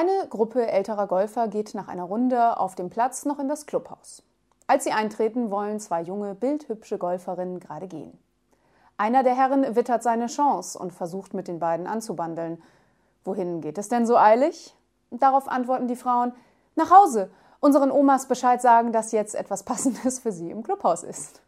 Eine Gruppe älterer Golfer geht nach einer Runde auf dem Platz noch in das Clubhaus. Als sie eintreten, wollen zwei junge, bildhübsche Golferinnen gerade gehen. Einer der Herren wittert seine Chance und versucht mit den beiden anzubandeln. Wohin geht es denn so eilig? Darauf antworten die Frauen: Nach Hause. Unseren Omas Bescheid sagen, dass jetzt etwas Passendes für sie im Clubhaus ist.